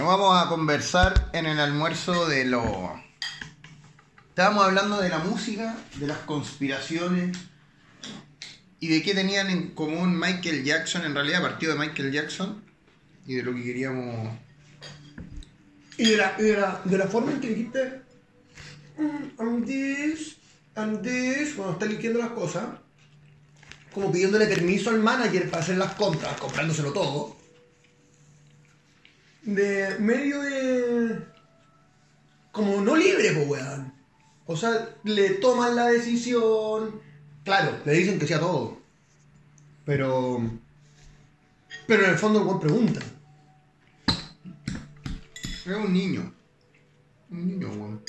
Bueno, vamos a conversar en el almuerzo de lo... Estábamos hablando de la música, de las conspiraciones y de qué tenían en común Michael Jackson, en realidad partido de Michael Jackson, y de lo que queríamos... Y de la, de la, forma en que dijiste, "Mm, and this, and this", cuando está eligiendo las cosas, como pidiéndole permiso al manager para hacer las compras, comprándoselo todo. De medio de. Como no libre, pues, weón. O sea, le toman la decisión. Claro, le dicen que sea todo. Pero. Pero en el fondo el weón pregunta. Era un niño. Un niño, weón.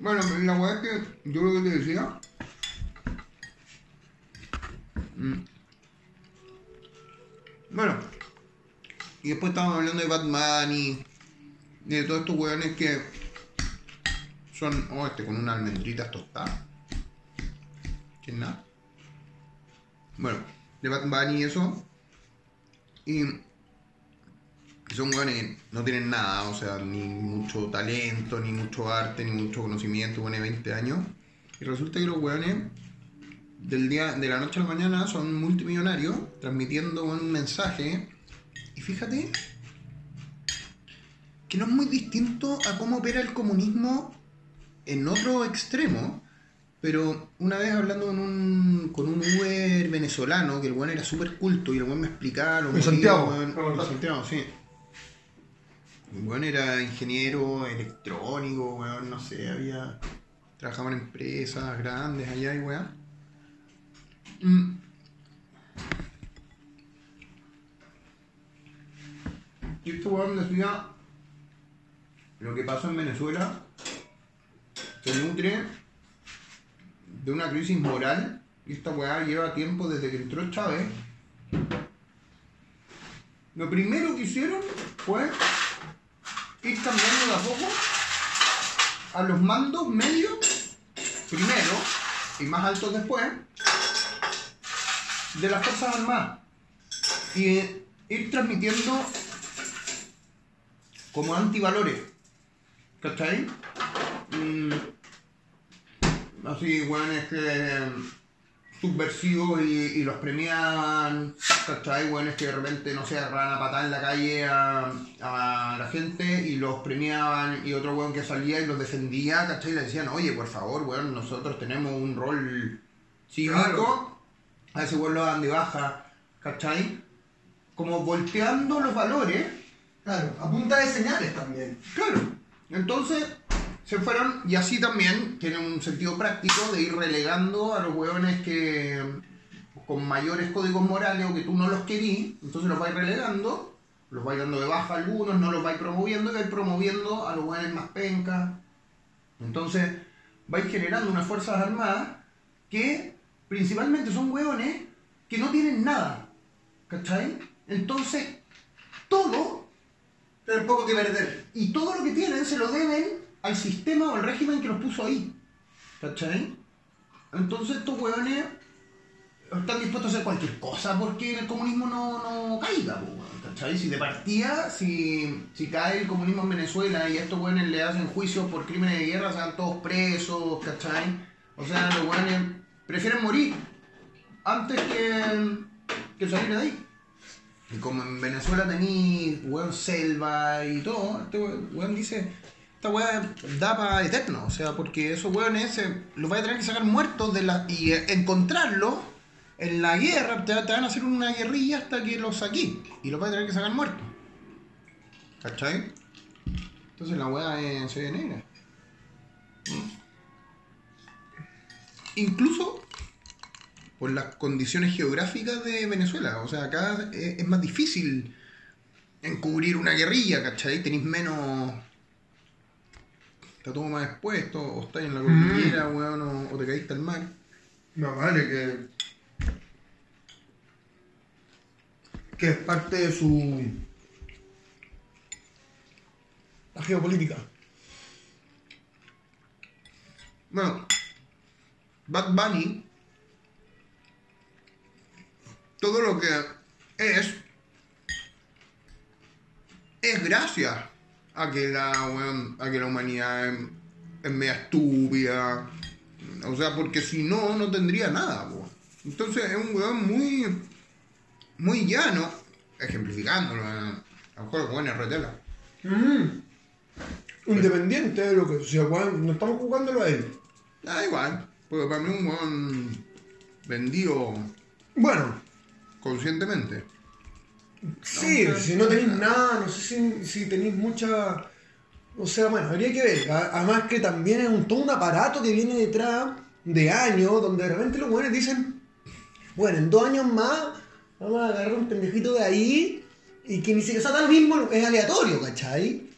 Bueno, la weá es que yo lo que te decía. Mm. Bueno. Y después estábamos hablando de Batman y de todos estos weones que son, oh, este con unas almendritas tostadas. ¿Qué es nada? Bueno, de Batman y eso. Y son weones que no tienen nada, o sea, ni mucho talento, ni mucho arte, ni mucho conocimiento, weones de 20 años. Y resulta que los weones del día, de la noche a la mañana son multimillonarios, transmitiendo un mensaje. Y fíjate que no es muy distinto a cómo opera el comunismo en otro extremo. Pero una vez hablando con un, con un Uber venezolano, que el weón era súper culto y el weón me explicaba lo Santiago. Santiago, sí. El weón era ingeniero electrónico, weón, no sé, había. Trabajaba en empresas grandes allá y weón. Y este weón decía. Lo que pasó en Venezuela se nutre de una crisis moral y esta weá lleva tiempo desde que entró Chávez. Lo primero que hicieron fue ir cambiando de a poco a los mandos medios, primero y más altos después, de las Fuerzas Armadas. Y ir transmitiendo como antivalores. ¿Cachai? Mm, así, weones que subversivos y, y los premiaban, ¿cachai? Weones que de repente, no sé, agarraban a patar en la calle a, a la gente y los premiaban y otro weón que salía y los defendía, ¿cachai? Y le decían, oye, por favor, weón, nosotros tenemos un rol cívico, Claro. a ese weón lo dan de baja, ¿cachai? Como volteando los valores Claro, a punta de señales también. Claro. Entonces se fueron y así también tiene un sentido práctico de ir relegando a los hueones que con mayores códigos morales o que tú no los querís, entonces los vais relegando, los vais dando de baja a algunos, no los vais promoviendo y vais promoviendo a los hueones más pencas. Entonces vais generando unas fuerzas armadas que principalmente son hueones que no tienen nada. ¿Cachai? Entonces todo Poco que perder. y todo lo que tienen se lo deben al sistema o al régimen que los puso ahí. ¿Cachai? Entonces estos hueones están dispuestos a hacer cualquier cosa porque el comunismo no, no caiga, ¿cachai? Si de partida, si, si cae el comunismo en Venezuela y a estos hueones le hacen juicios por crímenes de guerra, se todos presos, ¿cachai? O sea, los hueones prefieren morir antes que, que salir de ahí. Y como en Venezuela tenéis, weón, selva y todo, este we- weón dice, esta weá da para eterno, o sea, porque esos weones los vais a tener que sacar muertos de la, y eh, encontrarlos en la guerra, te, te van a hacer una guerrilla hasta que los saquís, y los vais a tener que sacar muertos. ¿Cachai? Entonces la weá es, se negra. ¿Mm? Incluso por las condiciones geográficas de Venezuela. O sea, acá es, más difícil encubrir una guerrilla, ¿cachai? Tenéis menos. Está todo más expuesto, o estáis en la cordillera, weón, o, o te caíste al mar. No, vale, que. que es parte de su. la geopolítica. Bueno, Bad Bunny, todo lo que es, es gracias a que la, a que la humanidad es, es media estúpida. O sea, porque si no, no tendría nada. Entonces es un weón muy, muy llano, ejemplificándolo. A lo mejor el weón es retela. Mm. Independiente de lo que. Sea, weón, no estamos jugándolo a él. Da igual, porque para mí un weón vendido Bueno, conscientemente. sí, si no tenéis nada, no sé si, si tenéis mucha. O sea, bueno, habría que ver. Además que también es un, todo un aparato que viene detrás de años, donde de repente los buenos dicen, bueno, en dos años más vamos a agarrar un pendejito de ahí y que ni siquiera, o sea, mismo, es aleatorio, ¿cachai?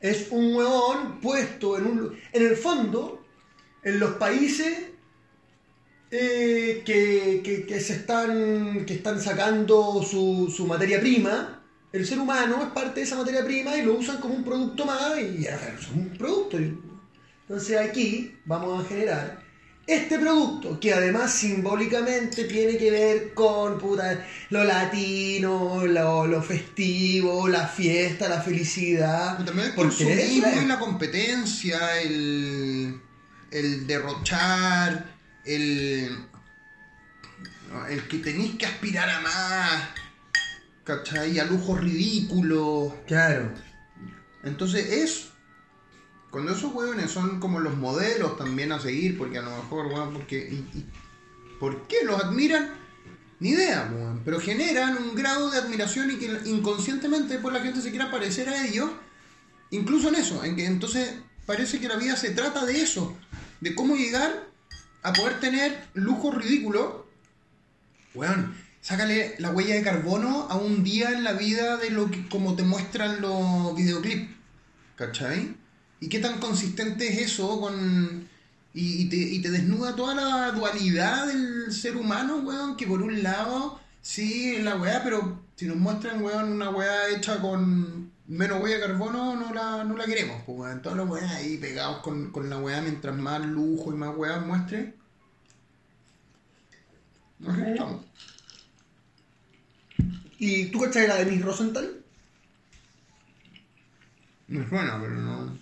Es un huevón puesto en un... En el fondo, en los países eh, que, que- que se están, que están sacando su, su materia prima, el ser humano es parte de esa materia prima y lo usan como un producto más y es un producto. Entonces aquí vamos a generar este producto que además simbólicamente tiene que ver con puta, lo latino, lo, lo festivo, la fiesta, la felicidad. También el consumismo la- y la competencia, el, el derrochar, el, el que tenéis que aspirar a más, ¿cachai? A lujos ridículos. Claro. Entonces es. Cuando esos hueones son como los modelos también a seguir, porque a lo mejor, weón, porque. y- y- ¿Por qué los admiran? Ni idea, weón. Pero generan un grado de admiración y que inconscientemente por la gente se quiera parecer a ellos. Incluso en eso, en que entonces parece que la vida se trata de eso. De cómo llegar a poder tener lujos ridículos. Weón, sácale la huella de carbono a un día en la vida de lo que como te muestran los videoclips. ¿Cachai? ¿Y qué tan consistente es eso con. Y, y te, y te desnuda toda la dualidad del ser humano, weón, que por un lado, sí, la weá, pero si nos muestran, weón, una weá hecha con menos huella de carbono, no la, no la queremos, pues, weón. Todos los weas ahí pegados con, con la weá, mientras más lujo y más weá muestre. Así estamos. ¿Y tú cachai la de Miss Rosenthal? Me suena, pero no.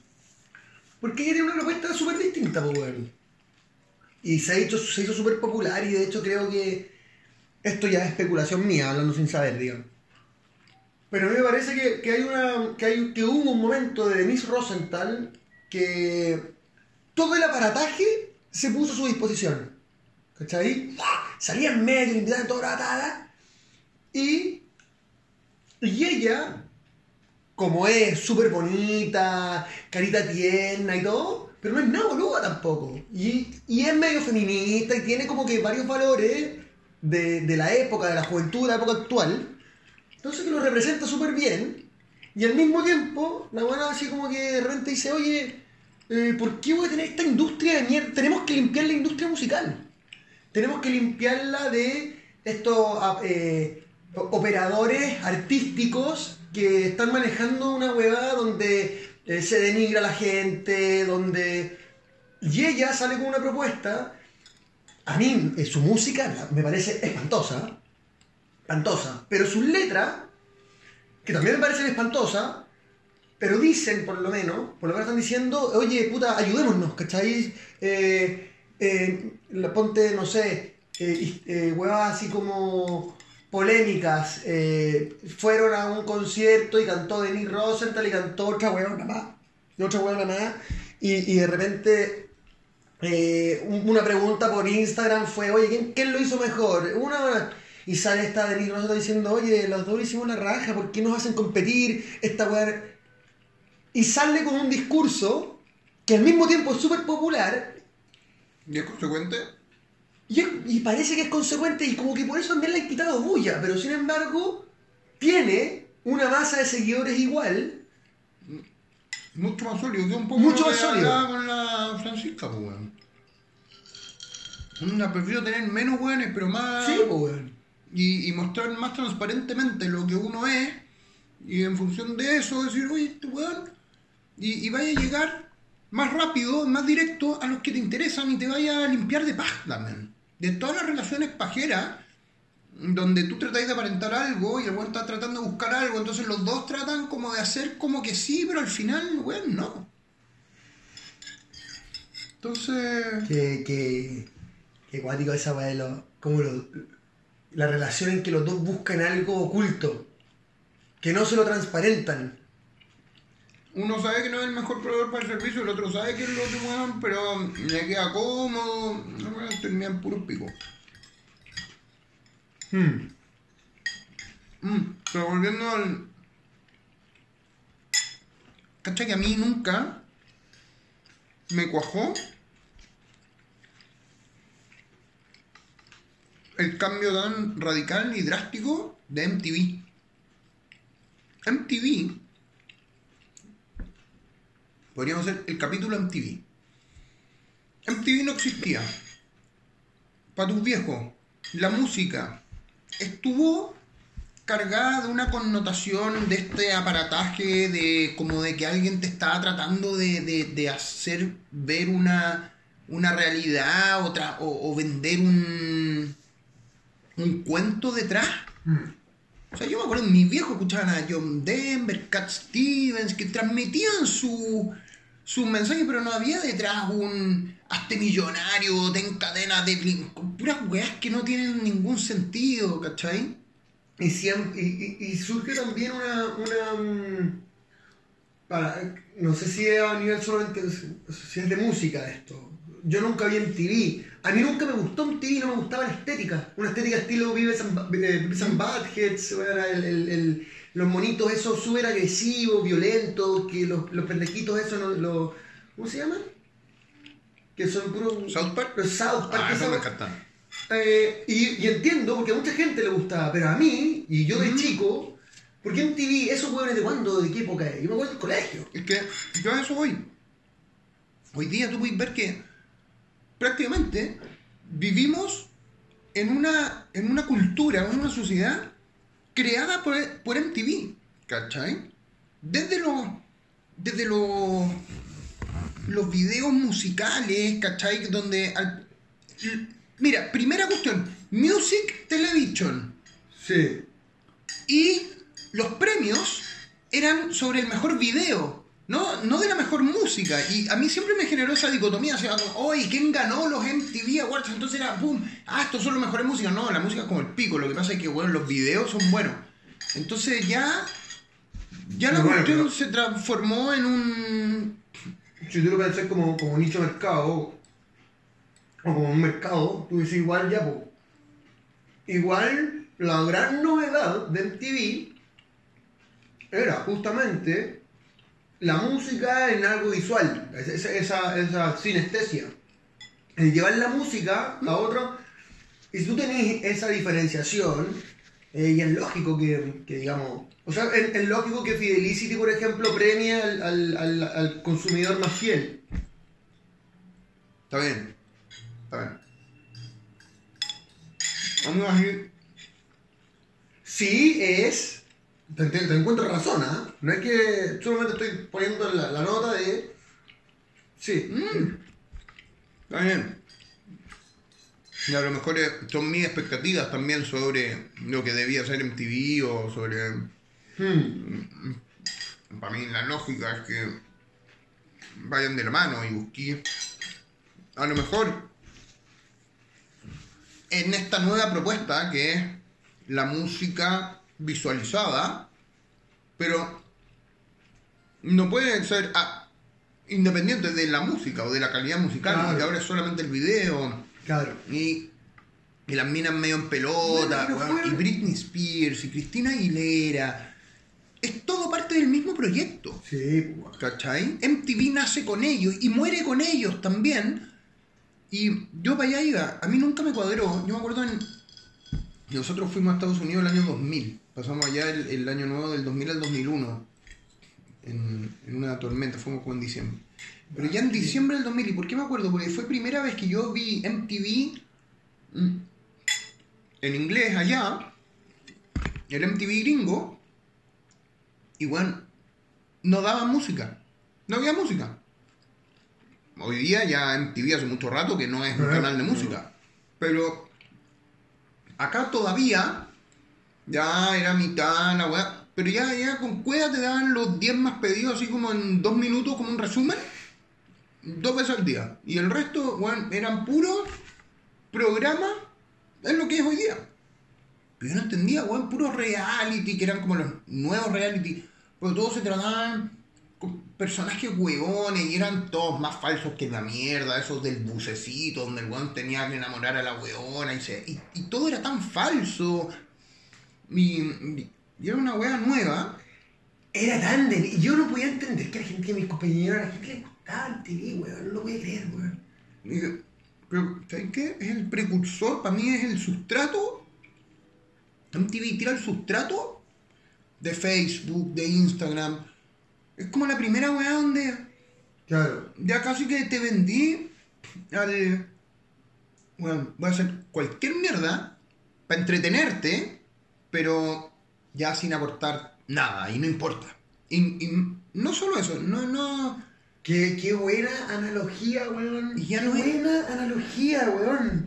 Porque ella tiene una propuesta súper distinta, pues, weón. Y se, ha hecho, se hizo súper popular y de hecho creo que esto ya es especulación mía, hablando sin saber, digamos. Pero a mí me parece que, que hay una, que, hay, que hubo un momento de Miss Rosenthal que todo el aparataje se puso a su disposición. ¿Cachai? Salía en medio, le invitaban toda la tada. Y, y ella como es súper bonita, carita tierna y todo, pero no es nada boluda tampoco. Y, y es medio feminista y tiene como que varios valores de, de la época, de la juventud, de la época actual. Entonces que lo representa súper bien. Y al mismo tiempo, la buena así como que de repente dice, oye, eh, ¿por qué voy a tener esta industria de mierda? Tenemos que limpiar la industria musical. Tenemos que limpiarla de estos ah, eh, operadores artísticos que están manejando una huevada donde eh, se denigra a la gente, donde... Y ella sale con una propuesta, a mí su música me parece espantosa, espantosa, pero sus letras, que también me parecen espantosas, pero dicen por lo menos, por lo menos están diciendo, oye, puta, ayudémonos, ¿cachai? Eh, eh, ponte, no sé, eh, eh, huevadas así como polémicas. fueron a un concierto y cantó Denis Rosenthal y cantó otra huevona más, otra huevona más, y, y de repente un- una pregunta por Instagram fue, oye, ¿quién, quién lo hizo mejor? Una... Y sale esta Denis Rosenthal diciendo, oye, los dos hicimos la raja, ¿por qué nos hacen competir? Esta weá... Y sale con un discurso que al mismo tiempo es súper popular ¿Y es consecuente? y, es- y parece que es consecuente y como que por eso también le han quitado bulla, pero sin embargo tiene una masa de seguidores igual. Mucho más sólido, que un poco Mucho más sólido. con la Francisca, pues, weón. Onda, prefiero tener menos weones, pero más. Sí, pues, weón. Y, mostrar más transparentemente lo que uno es. Y en función de eso decir, oye, este weón. Y, vaya a llegar más rápido, más directo a los que te interesan y te vaya a limpiar de paz también. De todas las relaciones pajeras, donde tú tratáis de aparentar algo y el weón está tratando de buscar algo, entonces los dos tratan como de hacer como que sí, pero al final, weón, no. Entonces... Que, que, que cuático esa weá los. Como lo- la relación en que los dos buscan algo oculto. Que no se lo transparentan. Uno sabe que no es el mejor proveedor para el servicio, el otro sabe que es lo otro weón, pero le queda cómodo, no weón, terminan puros picos. Hmm. Mm, pero volviendo al. ¿Cachai que a mí nunca me cuajó el cambio tan radical y drástico de MTV? MTV. Podríamos hacer el capítulo MTV. MTV no existía. Para tus viejos, la música estuvo cargada de una connotación de este aparataje de como de que alguien te estaba tratando de, de- de hacer ver una, una realidad otra, o, o vender un, un cuento detrás. O sea, yo me acuerdo, mis viejos escuchaban a John Denver, Cat Stevens, que transmitían su, su mensaje, pero no había detrás un hazte millonario, ten cadena de... Puras weas que no tienen ningún sentido, ¿cachai? Y, siempre, y, y- y surge también una. una mm, para- no sé si es a nivel solamente. Si es de música esto. Yo nunca vi en TV. A mí nunca me gustó en TV, no me gustaba la estética. Una estética estilo Vives and, Ba- Beavis and Buttheads, era el- el- el- los monitos esos súper agresivos, violentos, que los, los pendejitos esos, no- los, ¿cómo se llaman? Que son puros... ¿South Park? Los South Park. Ah, eso me encanta. eh, y, y entiendo, porque a mucha gente le gustaba, pero a mí, y yo de chico, ¿por qué en TV esos hueones de cuándo, de qué época es? Yo me acuerdo del colegio. Es que yo a eso voy. Hoy día tú puedes ver que prácticamente vivimos en una, en una cultura, en una sociedad creada por, por MTV, ¿cachai? Desde los, desde los, los videos musicales, ¿cachai? Donde... al- mira, primera cuestión, Music Television. Sí. Y los premios eran sobre el mejor video, no, no de la mejor música. Y a mí siempre me generó esa dicotomía, o sea, oye, ¿quién ganó los MTV Awards? Entonces era, boom, ah, estos son los mejores músicas. No, la música es como el pico, lo que pasa es que, bueno, los videos son buenos. Entonces ya, ya la Bueno, cuestión pero- se transformó en un... Si tú lo pensás como, como un nicho de mercado, o como un mercado, tú dices igual ya, po. Igual la gran novedad de MTV era justamente la música en algo visual, esa, esa, esa sinestesia. El llevar la música a otro. Y si tú tenés esa diferenciación, eh, y es lógico que, que, digamos. O sea, es, es lógico que Fidelicity, por ejemplo, premie al, al, al, al consumidor más fiel. Está bien, está bien. Vamos a ir... Sí es. Te, encuentro razón, ¿ah? No es que solamente estoy poniendo la, nota de. Sí. Está bien. Y a lo mejor eh, son mis expectativas también sobre lo que debía ser MTV o sobre... Hmm. Para mí la lógica es que vayan de la mano y busqué... A lo mejor en esta nueva propuesta que es la música visualizada, pero no puede ser ah, independiente de la música o de la calidad musical, Claro. porque ahora es solamente el video. Claro. Y, y las minas medio en pelota, Bueno, y Britney Spears, y Cristina Aguilera. Es todo parte del mismo proyecto. Sí. ¿Cachai? MTV nace con ellos y muere con ellos también. Y yo para allá iba. A mí nunca me cuadró. Yo me acuerdo en. Nosotros fuimos a Estados Unidos el año 2000. Pasamos allá el, el año nuevo del 2000 al 2001. En, en una tormenta. Fuimos como en diciembre. Pero ya en diciembre del 2000. ¿Y por qué me acuerdo? Porque fue primera vez que yo vi MTV en inglés allá. El MTV gringo. Y bueno, no daban música. No había música. Hoy día ya MTV hace mucho rato que no es un canal de música. Pero acá todavía, ya era mitad la weá, pero ya, ya con cueva te daban los 10 más pedidos así como en dos minutos, como un resumen, dos veces al día. Y el resto, weón, eran puros programas, es lo que es hoy día. Pero yo no entendía, weón, puros reality, que eran como los nuevos reality, pero todos se trataban con personajes huevones y eran todos más falsos que la mierda, esos del bucecito, donde el weón tenía que enamorar a la weona y, se, y, y todo era tan falso. Y, y era una wea nueva. Era tan de... y Yo no podía entender que a la gente, mis compañeros, a la gente le gustaba el TV, weón. No lo podía creer, weón. Pero, ¿sabes qué? Es el precursor, para mí es el sustrato. MTV tira el sustrato de Facebook, de Instagram. Es como la primera weá donde Claro. ya casi que te vendí al. Bueno, voy a hacer cualquier mierda para entretenerte, pero ya sin aportar nada, y no importa. Y, y no solo eso, no, no. Qué, qué buena analogía, weón. Y ya qué no es- buena analogía, weón.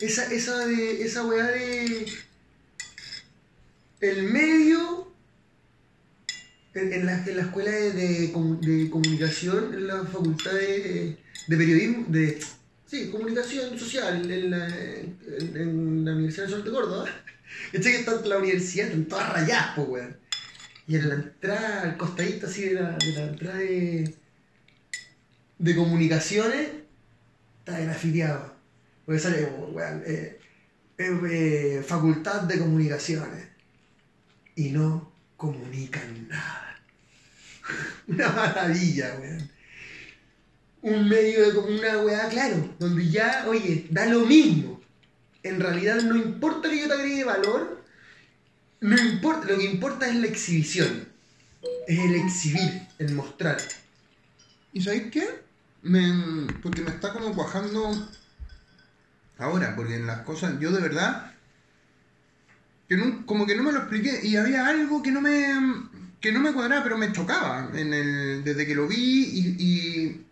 Esa, esa de. esa weá de. El medio. En, en la, en la escuela de, de comu- de comunicación, en la facultad de, de periodismo, de. Sí, comunicación social, en la, en, en la Universidad de Sol de Córdoba. Este que está en la universidad, están todas rayadas, po, weón. Y en la entrada, al costadito así de la, de la entrada de, de comunicaciones, está grafiteado. Porque sale, weón, eh, eh, facultad de comunicaciones. Y no comunican nada. Una maravilla, weón. Un medio de una weá, claro, donde ya, oye, da lo mismo. En realidad no importa que yo te agregue valor, no importa, lo que importa es la exhibición. Es el exhibir, el mostrar. ¿Y sabéis qué? Me, porque me está como cuajando ahora, porque en las cosas, yo de verdad, que no- como que no me lo expliqué, y había algo que no me, que no me cuadraba, pero me chocaba en el, desde que lo vi y, y,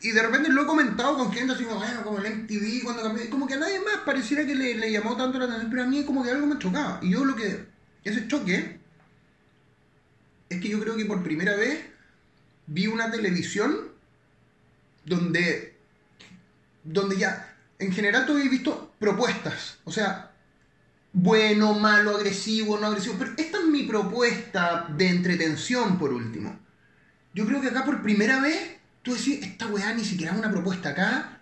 y de repente lo he comentado con gente así como, bueno, como el MTV cuando cambió, como que a nadie más pareciera que le, le llamó tanto la atención, pero a mí como que algo me chocaba. Y yo lo que, ese choque, es que yo creo que por primera vez vi una televisión donde, donde ya, en general tú habéis visto propuestas, o sea, bueno, malo, agresivo, no agresivo, pero esta es mi propuesta de entretención por último. Yo creo que acá por primera vez tú decís, esta weá ni siquiera es una propuesta acá.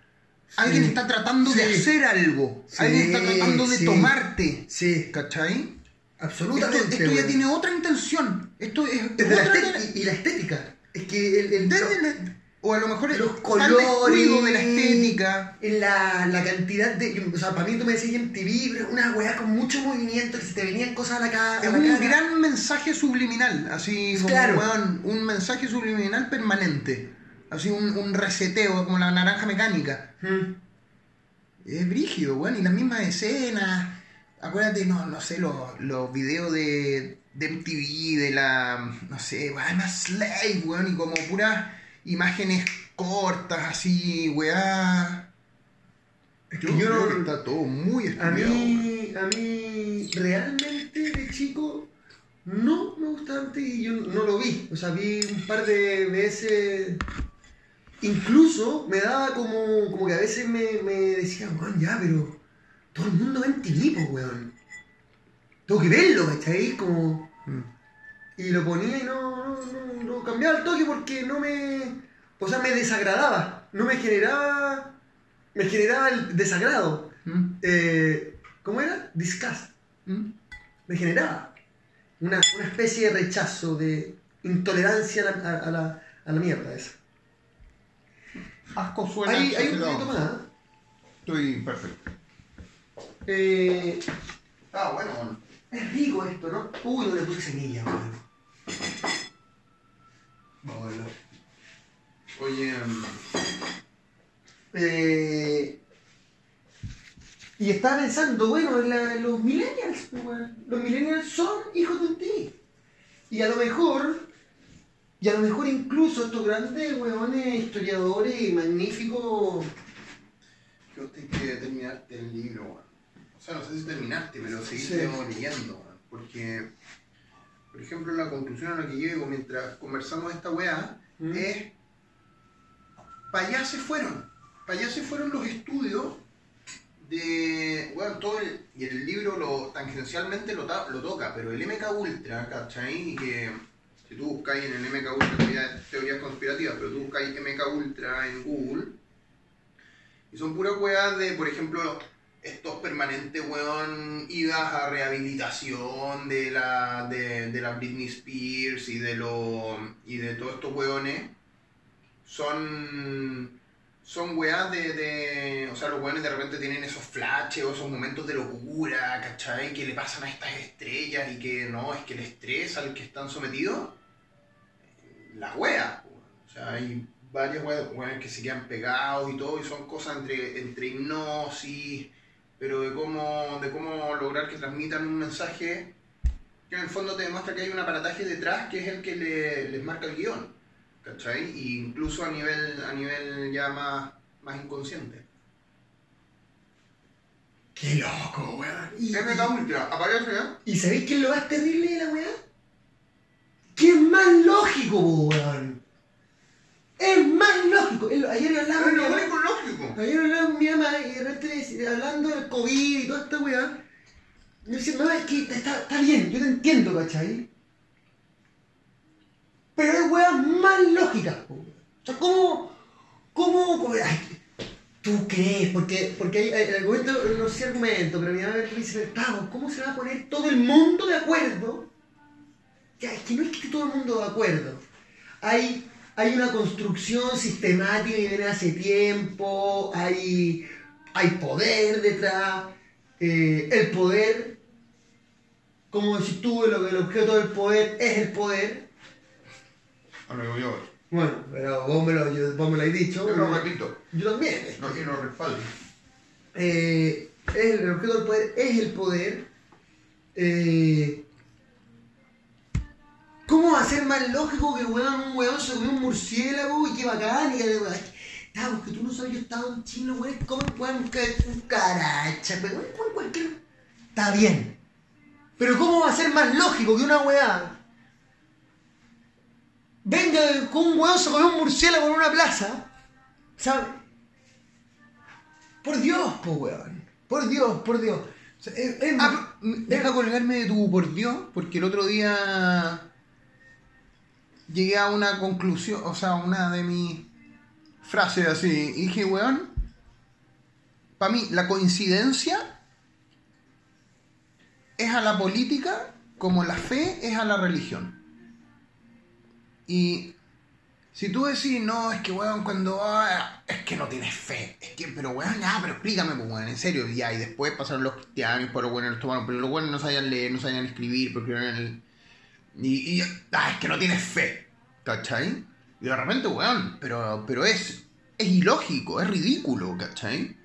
Alguien Sí. está tratando de Sí. hacer algo. Sí, Alguien está tratando de tomarte. Sí, ¿Cachai? absolutamente. Esto, esto ya tiene otra intención. Esto es, la otra estética- y, y la estética. Es que el, el- la- o a lo mejor los el descuido colores, de la estética. en la, la cantidad de. O sea, para mí tú me decías en TV, pero una weá con mucho movimiento, que se te venían cosas a la, ca- a Es la un cara. gran mensaje subliminal, así como Claro. weón, un mensaje subliminal permanente. Así un, un reseteo, como la naranja mecánica. Mm. Es brígido, weón, y las mismas escenas. Acuérdate, no, no sé, los, los videos de, de MTV, de la, no sé, weón, a Slave, weón, y como puras imágenes cortas, así, weá. Es Yo, que yo creo que está todo muy A estudiado. mí, a mí, realmente de chico, no me gustaba antes y yo no lo vi. O sea, vi un par de veces. Incluso me daba como, como que a veces me, me decía, weón, ya, pero todo el mundo ve en TV, po, weón. Tengo que verlo, ¿cachai? Como. Mm. Y lo ponía y no, no, no, no cambiaba el toque porque no me. O sea, me desagradaba. No me generaba. Me generaba el desagrado. ¿Mm? Eh, ¿Cómo era? Disgust. ¿Mm? Me generaba. Una, una especie de rechazo, de intolerancia a la, a, a la, a la mierda esa. Asco suena. Hay, hay un poquito más. Estoy perfecto. Eh, Ah, bueno. es rico esto, ¿no? Uy, no le puse semilla, weón. Bueno. Oye, mm, Eh, y estaba pensando, bueno, la- los millennials, pues, weón. los millennials son hijos de un ti. Y a lo mejor, y a lo mejor incluso estos grandes weones, historiadores y magníficos, yo tengo que terminarte el libro. O sea, no sé si terminaste, pero seguiste Sí. leyendo, porque, por ejemplo, la conclusión a la que llego mientras conversamos esta weá ¿Mm? es, para allá se fueron, para allá se fueron los estudios de, bueno, todo el, y el libro lo tangencialmente lo, ta- lo toca, pero el MK Ultra, ¿cachai? Y que si tú buscáis en el MK Ultra teoría- teorías conspirativas, pero tú buscáis MK Ultra en Google, y son puras weas de, por ejemplo, estos permanentes, weón, idas a rehabilitación de la, de, de Britney Spears y de, lo, y de todos estos weones. Son, son weas de, de... O sea, los weones de repente tienen esos flashes o esos momentos de locura, ¿cachai? Que le pasan a estas estrellas y que no, es que el estrés al que están sometidos, las weas. O sea, hay varios weas, que se quedan pegados y todo, y son cosas entre, entre hipnosis, pero de cómo, de cómo lograr que transmitan un mensaje que en el fondo te demuestra que hay un aparataje detrás que es el que le- les marca el guion. ¿Cachai? Y incluso a nivel, a nivel ya más, más inconsciente. Qué loco, weón. Y, MK Ultra, aparece, ¿eh? ¿Y sabéis qué es lo más terrible de la weá? Que es más lógico, weón. Es más lógico. El- Ayer hablaba Es lo único lógico. ayer hablaba con mi mamá y de repente hablando del COVID y toda esta weá. Yo decía, mamá, es que está, está bien, yo te entiendo, ¿cachai? Pero hay weas más lógicas, weón. O sea, ¿cómo, cómo, ay, tú crees? Porque, porque hay, hay argumento, no sé argumento, pero mi mamá me dice, Tavo, ¿cómo se va a poner todo el mundo de acuerdo? Ya, es que no es que todo el mundo de acuerdo. Hay, hay una construcción sistemática que viene hace tiempo, hay, hay poder detrás, eh, el poder, como decís tú, que el objeto del poder es el poder. Bueno, digo yo. Bueno, pero vos me lo, yo- vos me lo has dicho. Yo lo repito. Yo también. No, lo respaldo. Eh, es el objeto del poder es el poder. Eh, ¿Cómo va a ser más lógico que weón, un weón se comió un murciélago y qué bacán? Y que, ah, porque tú no sabes, yo estaba en Chile, weón, comen weón, un ca- un caracha, pero weón, weón, cualquier. Está bien. Pero ¿cómo va a ser más lógico que una weá venga con un weón se comió un murciélago en una plaza? ¿Sabes? Por Dios, po, weón. Por Dios, por Dios. O sea, es- es- Ah, deja colgarme de tu por Dios, porque el otro día llegué a una conclusión, o sea, una de mis frases así, y dije, weón, para mí la coincidencia es a la política como la fe es a la religión. Y si tú decís, no, es que weón, cuando ah, es que no tienes fe, es que, pero weón, ya, pero explícame, pues weón, en serio, ya, y después pasaron los cristianos, por los buenos los tomaron, pero los buenos no sabían leer, no sabían escribir, porque eran el. Y ah, es que no tienes fe, ¿cachai? Y de repente, weón, pero, pero es, es ilógico, es ridículo, ¿cachai?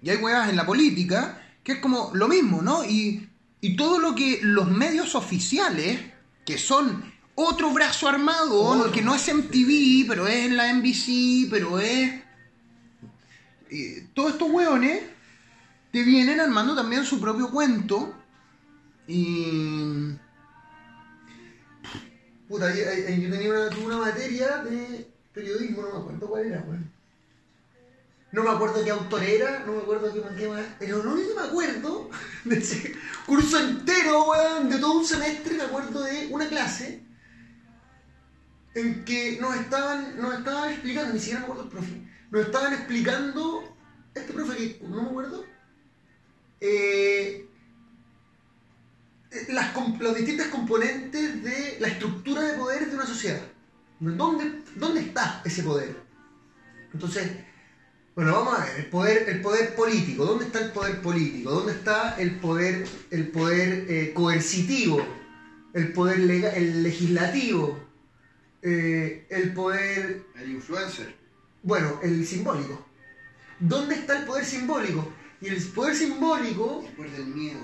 Y hay weas en la política que es como lo mismo, ¿no? Y, y todo lo que los medios oficiales, que son otro brazo armado, Otro. que no es MTV, pero es en la NBC, pero es... y todos estos weones te vienen armando también su propio cuento y... Puta, yo, tenía una, una materia de periodismo, no me acuerdo cuál era, weón. No me acuerdo qué autor era, no me acuerdo qué, qué más. Pero lo único me acuerdo de ese curso entero, weón, de todo un semestre, me acuerdo de una clase en que nos estaban, nos estaban explicando, ni siquiera me acuerdo el profe, nos estaban explicando, este profe que no me acuerdo, eh, las, las distintas componentes de la estructura de poder de una sociedad. ¿Dónde, dónde está ese poder? Entonces, bueno, vamos a ver, el poder, el poder político, ¿dónde está el poder político? ¿Dónde está el poder, el poder eh, coercitivo? El poder lega- el legislativo, eh, el poder El influencer. bueno, el simbólico. ¿Dónde está el poder simbólico? Y el poder simbólico, Después del miedo.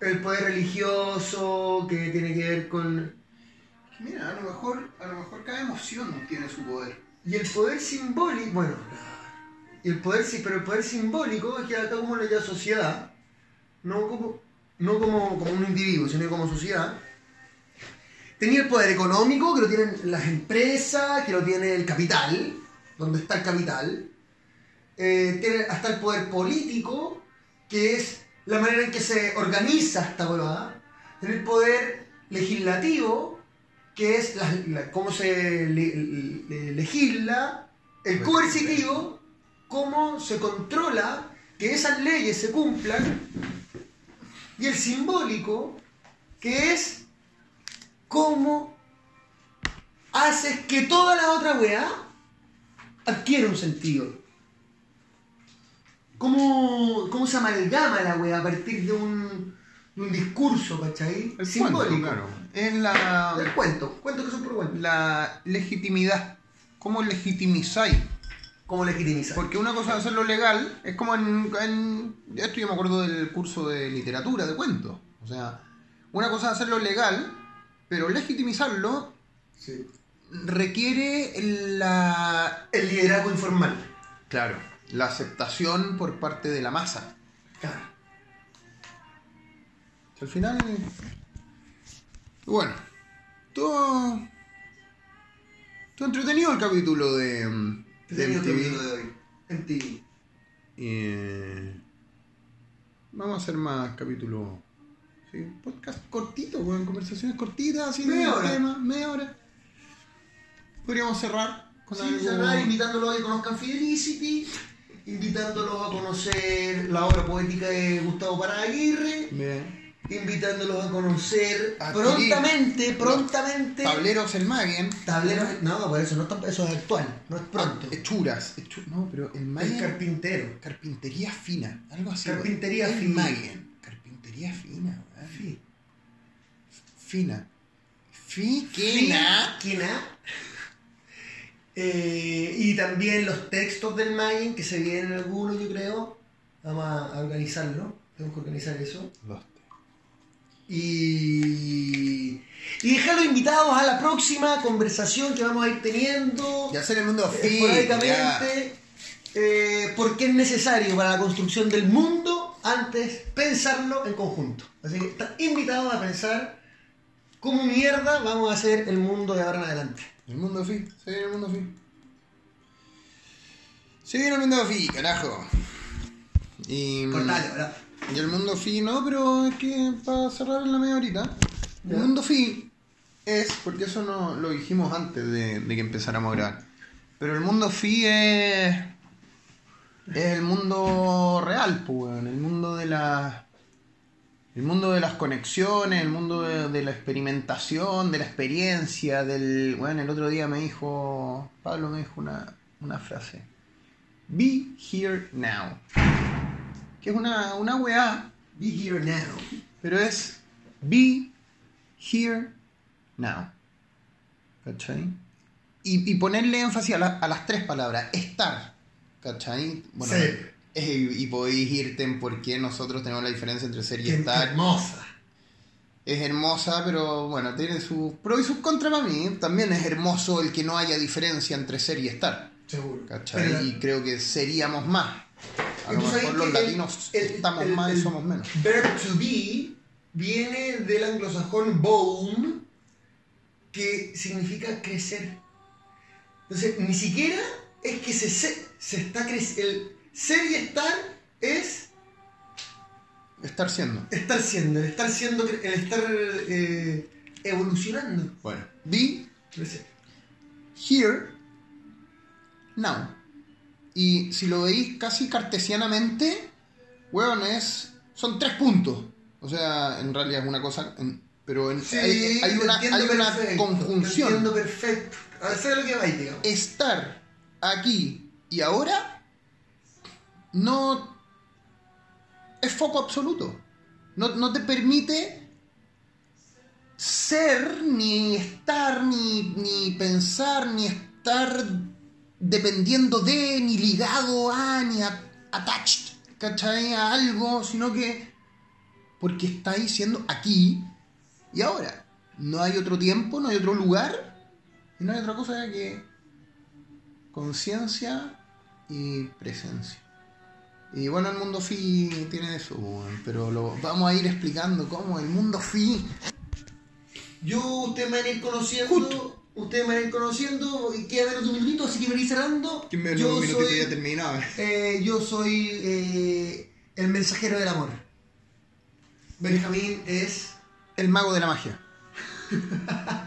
El poder religioso, que tiene que ver con... Mira, a lo mejor, a lo mejor cada emoción tiene su poder. Y el poder simbólico, bueno, y el poder, sí- pero el poder simbólico es que acá como la sociedad, no como, no como, como un individuo, sino como sociedad, tenía el poder económico, que lo tienen las empresas, que lo tiene el capital, donde está el capital, eh, tiene hasta el poder político, que es la manera en que se organiza esta huevada, el poder legislativo, que es la- la- cómo se le- le- legisla, el coercitivo, cómo se controla que esas leyes se cumplan, y el simbólico, que es cómo haces que toda la otra weá adquiera un sentido. ¿Cómo, cómo se amalgama la weá a partir de un, de un discurso, ¿cachai? El Simbólico. cuento, claro. Es la, El cuento, cuento que son por cuento. la legitimidad. ¿Cómo legitimizáis? ¿Cómo legitimizar? Porque una cosa es hacerlo legal, es como en, en- Esto yo me acuerdo del curso de literatura, de cuentos. O sea, una cosa es hacerlo legal, pero legitimizarlo Sí. requiere la... El liderazgo informal. Claro, la aceptación por parte de la masa. Claro. Al final... Bueno, todo... Todo entretenido el capítulo de... mm, de MTV. de hoy. MTV. Eh, vamos a hacer más capítulos. Sí, podcast cortito, con conversaciones cortitas, así Media de hora. tema, media hora. Podríamos cerrar con Sí, algo. cerrar invitándolos a que conozcan Fidelicity, invitándolos a conocer la obra poética de Gustavo Parada Aguirre, Bien. invitándolos a conocer prontamente, prontamente. Tableros el Magen. Tableros. No, por eso, no está- eso es actual, no es pronto. Ah, hechuras. hechu- no, pero el es Magen. carpintero. carpintería fina, algo así. Carpintería fina. Magen. Carpintería fina, weón. Sí. Fina. Fiquena. Fiquena. Eh, y también los textos del Mayen, que se vienen algunos, yo creo. Vamos a a organizarlo. Tenemos que organizar eso. Los Y, y dejarlos invitados a la próxima conversación que vamos a ir teniendo Y hacer el mundo eh, esporádicamente, eh, porque es necesario para la construcción del mundo antes pensarlo en conjunto. Así que están invitados a pensar cómo mierda vamos a hacer el mundo de ahora en adelante. El mundo fi, se viene el mundo fi. Se viene el mundo fi, carajo. Y, Cortale, ¿verdad? y el mundo fi, no, pero es que para cerrar en la media horita, el Ya. mundo fi es, porque eso no lo dijimos antes de, de que empezáramos a grabar, pero el mundo fi es, es el mundo real, pues, el mundo de las el mundo de las conexiones, el mundo de, la experimentación, de la experiencia, del... Bueno, el otro día me dijo, Pablo me dijo una, una frase. Be here now. Que es una, una weá, Be here now. pero es be here now. ¿Cachai? Y, y ponerle énfasis a, la- a las tres palabras. Estar. ¿Cachai? Bueno, Ser. Eh, y podéis irte en por qué nosotros tenemos la diferencia entre ser y estar. hermosa. Es hermosa, pero bueno, tiene sus pros y sus contras para mí. También es hermoso el que no haya diferencia entre ser y estar. Seguro. ¿Cachai? Pero- y creo que seríamos más. A lo ¿Y tú sabes mejor los latinos el- estamos el- más y somos menos. Verb to be viene del anglosajón boom, que significa crecer. Entonces, ni siquiera es que se, se, se está creciendo. Ser y estar es Estar siendo. estar siendo, el estar siendo, el estar eh, evolucionando. Bueno, be here now. Y si lo veis casi cartesianamente, weón, es. Son tres puntos. O sea, en realidad es una cosa. en- pero en- Sí, hay, una, entiendo hay una perfecto, te conjunción. entiendo perfecto. A ver, ¿sabes lo que va tío? estar aquí y ahora no es foco absoluto. No, no te permite ser, ni estar, ni, ni pensar, ni estar dependiendo de, ni ligado a, ni attached, ¿cachai? A algo, sino que porque estáis siendo aquí y ahora. No hay otro tiempo, no hay otro lugar, y no hay otra cosa que conciencia y presencia. Y bueno, el mundo fi tiene eso, weón, pero lo vamos a ir explicando cómo el mundo fi. Yo, ustedes me van a ir conociendo. Ustedes me van a ir conociendo. Y queda menos de un minutito, así que me voy cerrando. yo soy, terminado. eh, yo soy eh, el mensajero del amor. Benjamín es. El mago de la magia.